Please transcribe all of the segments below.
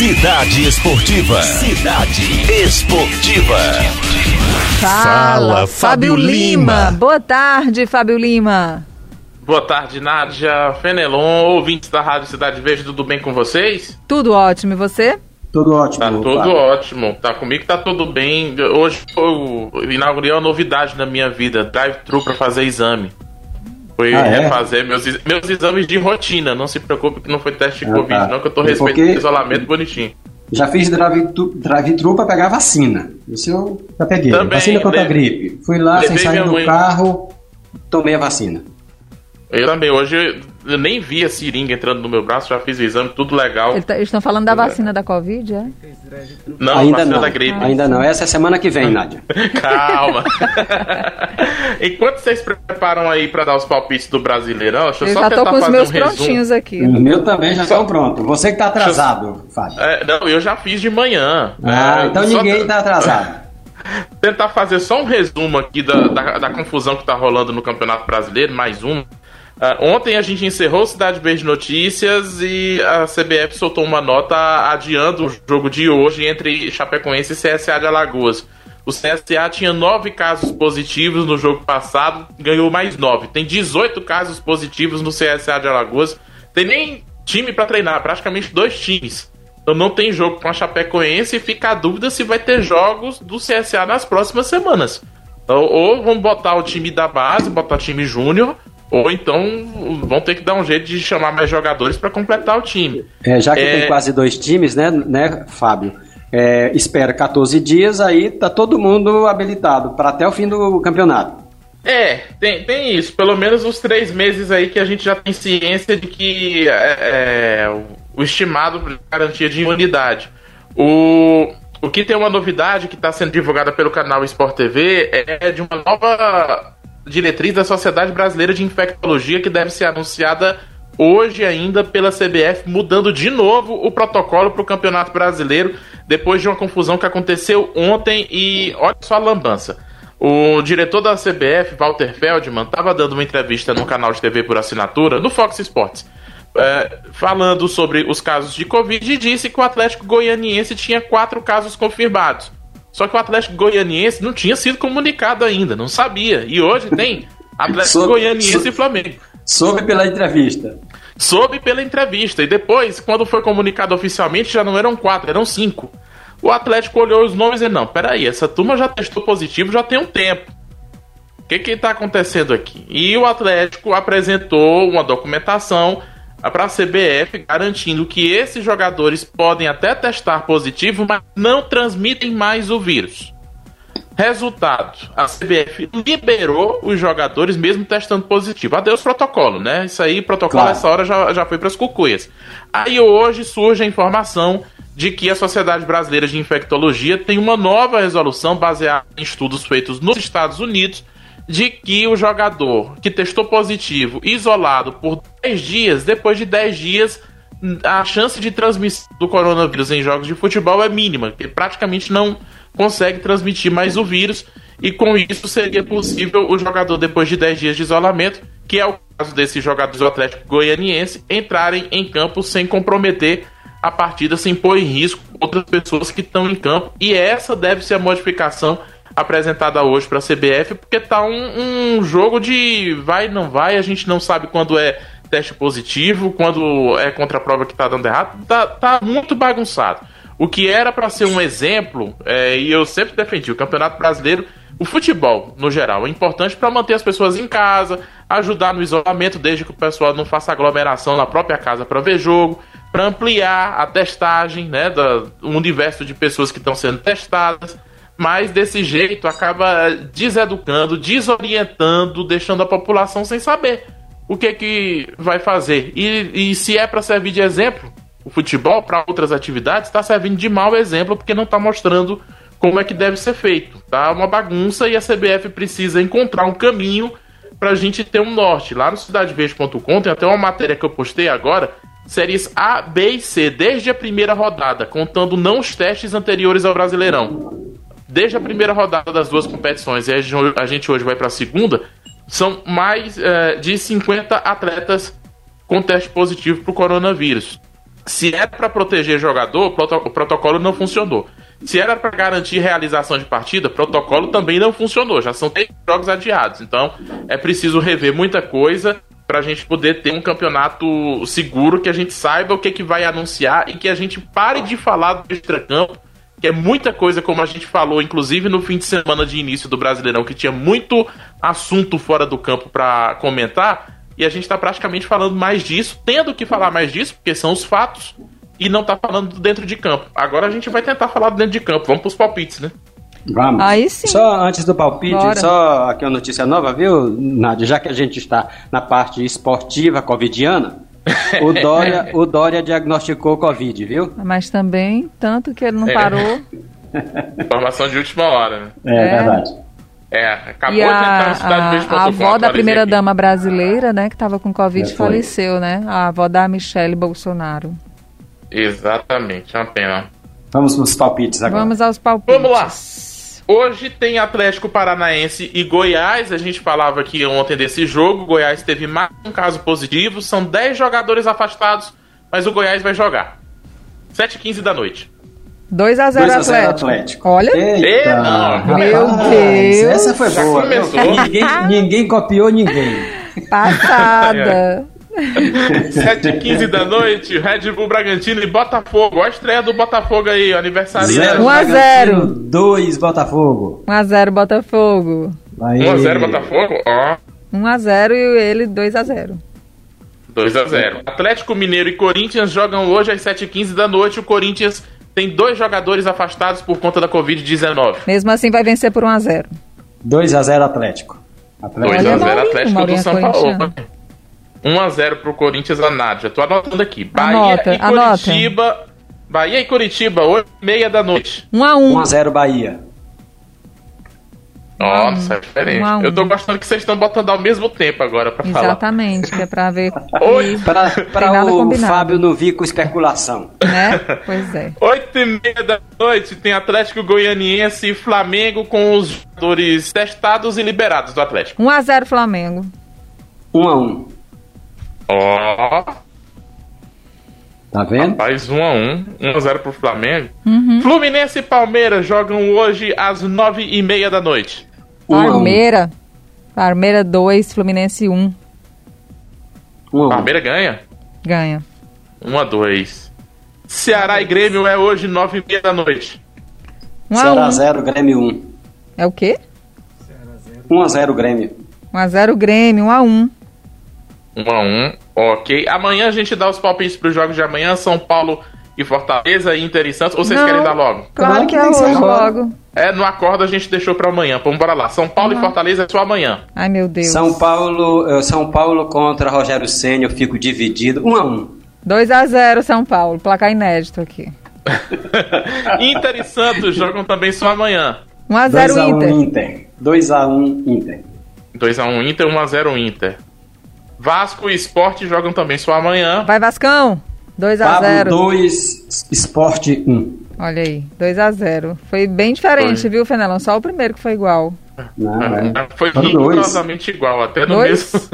Cidade Esportiva. Cidade Esportiva. Fala, Fábio Lima. Boa tarde, Fábio Lima. Boa tarde, Nádia, Fenelon, ouvintes da Rádio Cidade Verde, tudo bem com vocês? Tudo ótimo, e você? Tudo ótimo. Tá tudo Fábio. ótimo, tá comigo tá tudo bem. Hoje eu inaugurei uma novidade na minha vida, drive-thru pra fazer exame. Foi Ah, é? refazer meus, meus exames de rotina, não se preocupe que não foi teste de Ah, Covid, tá. não, que eu tô É respeitando porque- o isolamento bonitinho. Já fiz drive-thru drive pra pegar vacina. Isso eu já peguei. Também, vacina contra a gripe. Fui lá sem sair do mãe. carro, tomei a vacina. Eu também, hoje eu nem vi a seringa entrando no meu braço, já fiz o exame, tudo legal. Ele tá- eles estão falando da vacina da Covid, é? Não, ainda vacina não. da gripe. Ainda não. Essa é semana que vem, Nádia. Calma. Enquanto vocês preparam aí pra dar os palpites do Brasileirão, deixa eu, Eu só já tô tentar com os fazer meus um resumo. prontinhos aqui. O meu também já estão pronto. Você que tá atrasado, Fábio. É, não, eu já fiz de manhã. Ah, É, então só ninguém te- tá atrasado. Tentar fazer só um resumo aqui da, da, da confusão que tá rolando no Campeonato Brasileiro, mais um. Ah, ontem a gente encerrou Cidade Verde Notícias e a CBF soltou uma nota adiando o jogo de hoje entre Chapecoense e CSA de Alagoas. O CSA tinha nove casos positivos no jogo passado, ganhou mais nove. Tem 18 casos positivos no CSA de Alagoas. Tem nem time pra treinar, praticamente dois times. Então não tem jogo com a Chapecoense e fica a dúvida se vai ter jogos do CSA nas próximas semanas. Então, ou vão botar o time da base, botar time júnior, ou então vão ter que dar um jeito de chamar mais jogadores para completar o time. É, já que É. tem quase dois times, né, né Fábio? É, espera 14 dias, aí tá todo mundo habilitado para até o fim do campeonato. É, tem, tem isso. Pelo menos os três meses aí que a gente já tem ciência de que é, é, o- estimado garantia de imunidade. O, o que tem uma novidade que está sendo divulgada pelo canal Sport TV é de uma nova diretriz da Sociedade Brasileira de Infectologia que deve ser anunciada hoje ainda pela CBF, mudando de novo o protocolo para o Campeonato Brasileiro, depois de uma confusão que aconteceu ontem e olha só a lambança. O diretor da CBF, Walter Feldman, estava dando uma entrevista no canal de TV por assinatura, no Fox Sports, é, falando sobre os casos de Covid e disse que o Atlético Goianiense tinha quatro casos confirmados. Só que o Atlético Goianiense não tinha sido comunicado ainda, não sabia. E hoje tem Atlético Sou- Goianiense sou- e Flamengo. Soube pela entrevista. Soube pela entrevista. E depois, quando foi comunicado oficialmente, já não eram quatro, eram cinco. O Atlético olhou os nomes e não, peraí, essa turma já testou positivo já tem um tempo. O que que tá acontecendo aqui? E o Atlético apresentou uma documentação para a CBF garantindo que esses jogadores podem até testar positivo, mas não transmitem mais o vírus. Resultado: a CBF liberou os jogadores mesmo testando positivo. Adeus protocolo, né? Isso aí, protocolo Claro. essa hora já, já foi para as cucuias. Aí hoje surge a informação de que a Sociedade Brasileira de Infectologia tem uma nova resolução baseada em estudos feitos nos Estados Unidos de que o jogador que testou positivo, isolado por 10 dias, depois de 10 dias, a chance de transmissão do coronavírus em jogos de futebol é mínima, que praticamente não consegue transmitir mais o vírus, e com isso seria possível o jogador, depois de 10 dias de isolamento, que é o caso desses jogadores do Atlético Goianiense, entrarem em campo sem comprometer a partida, sem pôr em risco outras pessoas que estão em campo, e essa deve ser a modificação apresentada hoje para a CBF, porque tá um, um jogo de vai não vai, a gente não sabe quando é teste positivo, quando é contra a prova que tá dando errado, tá, tá muito bagunçado. O que era para ser um exemplo, é, e eu sempre defendi, o Campeonato Brasileiro, o futebol, no geral, é importante para manter as pessoas em casa, ajudar no isolamento, desde que o pessoal não faça aglomeração na própria casa para ver jogo, para ampliar a testagem, né, do universo de pessoas que estão sendo testadas, mas desse jeito acaba deseducando, desorientando, deixando a população sem saber o que que vai fazer. E, e se é para servir de exemplo, o futebol para outras atividades está servindo de mau exemplo porque não está mostrando como é que deve ser feito. Tá uma bagunça e a CBF precisa encontrar um caminho para a gente ter um norte. Lá no cidadeverde.com tem até uma matéria que eu postei agora, séries A, B e C, desde a primeira rodada, contando não os testes anteriores ao Brasileirão. Desde a primeira rodada das duas competições, e a gente hoje vai para a segunda, são mais é, de 50 atletas com teste positivo para o coronavírus. se era para proteger jogador, o proto- o protocolo não funcionou. Se era para garantir realização de partida, protocolo também não funcionou. Já são três jogos adiados. Então é preciso rever muita coisa para a gente poder ter um campeonato seguro, que a gente saiba o que, que vai anunciar e que a gente pare de falar do extracampo, que é muita coisa, como a gente falou, inclusive no fim de semana de início do Brasileirão, que tinha muito assunto fora do campo para comentar, e a gente está praticamente falando mais disso, tendo que falar mais disso, porque são os fatos, e não tá falando do dentro de campo. Agora a gente vai tentar falar dentro de campo. Vamos pros palpites, né? Vamos. Aí sim. Só antes do palpite, Bora. só aqui uma notícia nova, viu, Nádia? Já que a gente está na parte esportiva covidiana, o Dória, o Dória diagnosticou Covid, viu? Mas também, tanto que ele não É. parou. Informação de última hora, né? É, É. verdade. É, acabou E de entrar a, no cidadebeijo.com. a, a avó da atualizei primeira aqui. dama brasileira, né, que estava com Covid, É, faleceu, né? A avó da Michelle Bolsonaro. Exatamente, é uma pena. Vamos nos palpites agora. Vamos aos palpites. Vamos lá. Hoje tem Atlético Paranaense e Goiás. A gente falava aqui ontem desse jogo. Goiás teve mais um caso positivo. São 10 jogadores afastados, mas o Goiás vai jogar. 7h15 da noite. 2 a 0 2 a 0 Atlético. Atlético. Olha, Ê, não, Meu rapaz, Deus. Essa foi boa. Ninguém, ninguém copiou ninguém. passada. 7h15 da noite, Red Bull Bragantino e Botafogo. Olha a estreia do Botafogo aí, aniversário. Zero Um a zero. Bragantino, Dois Botafogo. 1 a 0 Botafogo. Aí. 1x0 Botafogo? Ó. 1 a 0 e ele 2 a 0. 2x0. Atlético Mineiro e Corinthians jogam hoje às 7h15 da noite. O Corinthians tem dois jogadores afastados por conta da Covid-19. Mesmo assim vai vencer por 1 a 0. 2 a 0 Atlético. Atlético. 2x0 Maurinho, Atlético do é São Paulo. Corintiano. 1x0 pro Corinthians a Nádia. Tô anotando aqui. Bahia Anota, e anota. Curitiba. Bahia e Curitiba, 8h30 da noite. 1 a 1. 1 a 0 Bahia. Nossa, é diferente. um um. Eu tô gostando que vocês estão botando ao mesmo tempo agora pra falar. Exatamente, que é pra ver, Oi. Para nada o combinado. Fábio não vir com especulação. né? Pois é. 8 e meia da noite tem Atlético Goianiense e Flamengo com os jogadores testados e liberados do Atlético. 1 a 0 Flamengo. 1 a 1. Ó, Tá vendo? rapaz, 1x1. 1x0 pro Flamengo. Uhum. Fluminense e Palmeiras jogam hoje às 9 e meia da noite. 1 a 1. Parmeira. Parmeira 2, Fluminense 1. 1 a 1. Palmeiras ganha. Ganha. 1x2. Ceará e Grêmio é hoje 9 e meia da noite. 1 a Ceará 1. 0, Grêmio 1. É o quê? 1 a 0 Grêmio. 1 a 0 Grêmio, 1 a 1. 1x1. Ok. Amanhã a gente dá os palpites pros jogos de amanhã. São Paulo e Fortaleza, Inter e Santos. Ou vocês Não. querem dar logo? Claro que é hoje logo. É, no acordo a gente deixou pra amanhã. Vamos bora lá. São Paulo e Fortaleza é só amanhã. Ai, meu Deus. São Paulo, eh, São Paulo contra Rogério Senna, eu fico dividido. 1 a 1. 2 a 0 São Paulo. Placar inédito aqui. Inter e Santos jogam também só amanhã. 1 a 2 0 a 1 Inter. Inter. 2 a 1 Inter. 2x1 Inter, 1x0 Inter. Vasco e Sport jogam também só amanhã. Vai Vascão. 2 a Pablo 0. 2, Sport 1. Olha aí, 2 a 0. Foi bem diferente, Foi. viu, Fenelon? Só o primeiro que foi igual. Não, é. Foi rigorosamente igual, até no Dois? mesmo.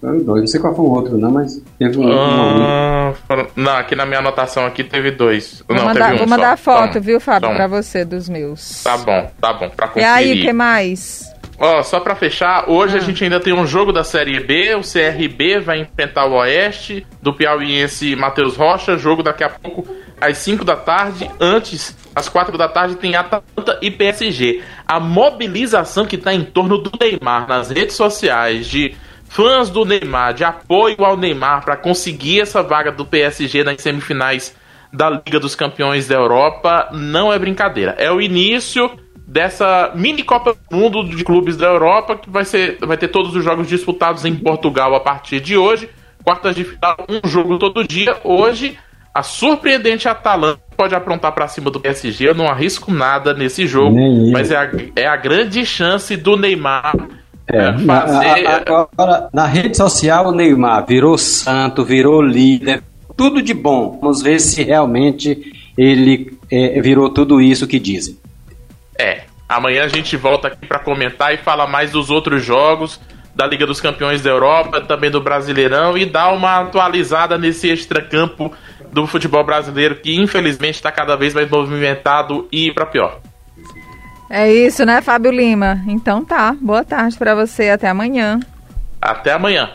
Dois. Não sei qual foi o outro, não, mas teve um. um um. Ah, foram- Não, aqui na minha anotação aqui teve dois. Vou não, mandar, teve um vou mandar só. a foto, um. viu, Fábio, um. pra você dos meus. Tá bom, tá bom, pra E conferir. aí, o que mais? Ó, só pra fechar, hoje Ah. a gente ainda tem um jogo da Série B. O CRB vai enfrentar o Oeste, do piauiense Matheus Rocha. Jogo daqui a pouco às 5 da tarde. Antes, às 4 da tarde, tem Atalanta e PSG. A mobilização que tá em torno do Neymar nas redes sociais, de fãs do Neymar, de apoio ao Neymar para conseguir essa vaga do PSG nas semifinais da Liga dos Campeões da Europa, não é brincadeira. É o início dessa mini Copa do Mundo de clubes da Europa, que vai, ser, vai ter todos os jogos disputados em Portugal a partir de hoje. Quartas de final, um jogo todo dia. Hoje, a surpreendente Atalanta pode aprontar para cima do PSG. Eu não arrisco nada nesse jogo, mas é a, é a grande chance do Neymar É, é, na, fazer. a- a- agora, na rede social, o Neymar virou santo, virou líder, tudo de bom. Vamos ver se realmente ele é, virou tudo isso que dizem. É. Amanhã a gente volta aqui para comentar e falar mais dos outros jogos, da Liga dos Campeões da Europa, também do Brasileirão e dar uma atualizada nesse extracampo do futebol brasileiro que infelizmente está cada vez mais movimentado e para pior. É isso, né, Fábio Lima? Então tá. Boa tarde para você. Até amanhã. Até amanhã.